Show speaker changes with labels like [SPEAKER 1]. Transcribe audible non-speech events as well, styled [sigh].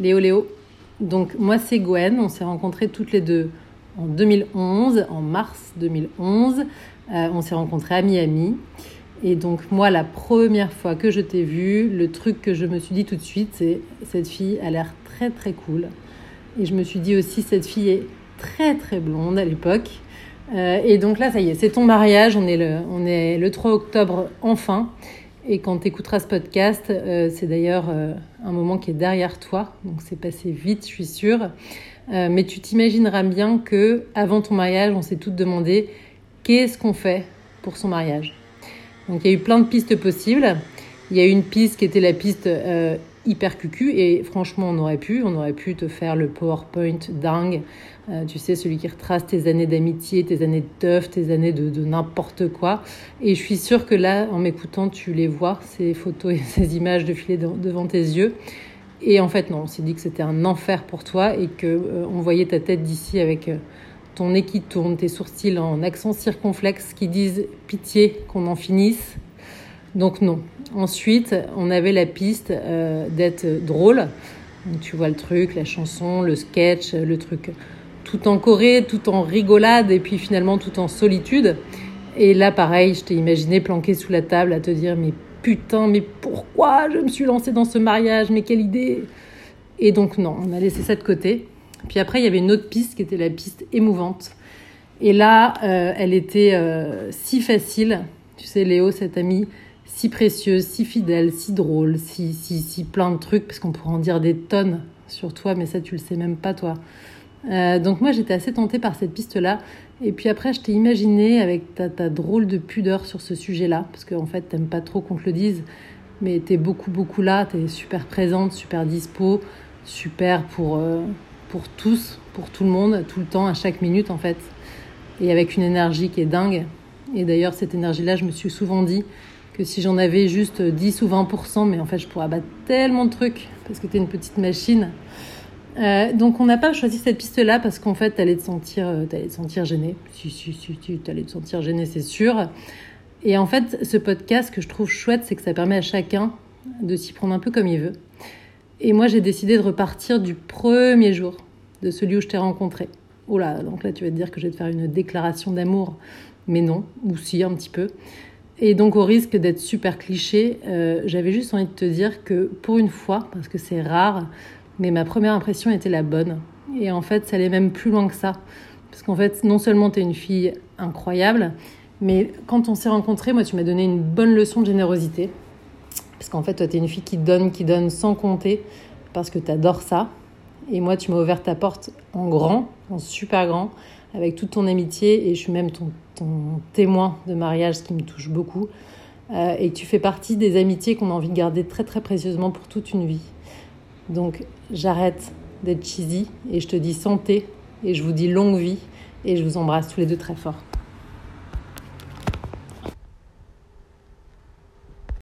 [SPEAKER 1] Léo Léo. Donc moi c'est Gwen, on s'est rencontrés toutes les deux en 2011, en mars 2011. Euh, on s'est rencontrés à Miami. Et donc moi la première fois que je t'ai vue, le truc que je me suis dit tout de suite c'est cette fille a l'air très très cool. Et je me suis dit aussi cette fille est très très blonde à l'époque. Euh, et donc là ça y est, c'est ton mariage, on est le, on est le 3 octobre enfin. Et quand tu écouteras ce podcast, euh, c'est d'ailleurs euh, un moment qui est derrière toi, donc c'est passé vite, je suis sûre. Euh, mais tu t'imagineras bien que avant ton mariage, on s'est toutes demandé qu'est-ce qu'on fait pour son mariage? Donc il y a eu plein de pistes possibles. Il y a eu une piste qui était la piste hyper cucu et franchement on aurait pu, on aurait pu te faire le PowerPoint dingue, euh, tu sais celui qui retrace tes années d'amitié, tes années de teuf, tes années de, n'importe quoi. Et je suis sûre que là, en m'écoutant, tu les vois ces photos et [laughs] ces images de filer devant tes yeux. Et en fait non, on s'est dit que c'était un enfer pour toi et que euh, on voyait ta tête d'ici avec euh, ton nez qui tourne, tes sourcils en accent circonflexe qui disent pitié qu'on en finisse. Donc non. Ensuite, on avait la piste euh, d'être drôle. Tu vois le truc, la chanson, le sketch, le truc tout en Corée, tout en rigolade et puis finalement tout en solitude. Et là, pareil, je t'ai imaginé planqué sous la table à te dire mais putain, mais pourquoi je me suis lancée dans ce mariage? Mais quelle idée Et donc non, on a laissé ça de côté. Puis après, il y avait une autre piste qui était la piste émouvante. Et là, euh, elle était euh, si facile. Tu sais, Léo, cette amie, si précieuse, si fidèle, si drôle, si, si, si plein de trucs, parce qu'on pourrait en dire des tonnes sur toi, mais ça, tu le sais même pas, toi. Euh, donc moi, j'étais assez tentée par cette piste-là. Et puis après, je t'ai imaginé avec ta, ta, drôle de pudeur sur ce sujet-là, parce qu'en fait, t'aimes pas trop qu'on te le dise, mais t'es beaucoup, beaucoup là, t'es super présente, super dispo, super pour, euh, pour tous, pour tout le monde, tout le temps, à chaque minute, en fait. Et avec une énergie qui est dingue. Et d'ailleurs, cette énergie-là, je me suis souvent dit, si j'en avais juste 10 ou 20%, mais en fait je pourrais abattre tellement de trucs parce que tu es une petite machine. Euh, donc on n'a pas choisi cette piste-là parce qu'en fait tu allais te sentir, euh, te sentir gêné. Si, si, si, tu allais te sentir gêné, c'est sûr. Et en fait, ce podcast, que je trouve chouette, c'est que ça permet à chacun de s'y prendre un peu comme il veut. Et moi, j'ai décidé de repartir du premier jour de celui où je t'ai rencontré. Oh là, donc là, tu vas te dire que je vais te faire une déclaration d'amour. Mais non, ou si, un petit peu. Et donc, au risque d'être super cliché, euh, j'avais juste envie de te dire que pour une fois, parce que c'est rare, mais ma première impression était la bonne. Et en fait, ça allait même plus loin que ça. Parce qu'en fait, non seulement tu es une fille incroyable, mais quand on s'est rencontrés, moi, tu m'as donné une bonne leçon de générosité. Parce qu'en fait, toi, tu es une fille qui donne, qui donne sans compter, parce que tu adores ça. Et moi, tu m'as ouvert ta porte en grand, en super grand, avec toute ton amitié, et je suis même ton témoin de mariage, ce qui me touche beaucoup, euh, et tu fais partie des amitiés qu'on a envie de garder très très précieusement pour toute une vie. Donc j'arrête d'être cheesy et je te dis santé et je vous dis longue vie et je vous embrasse tous les deux très fort.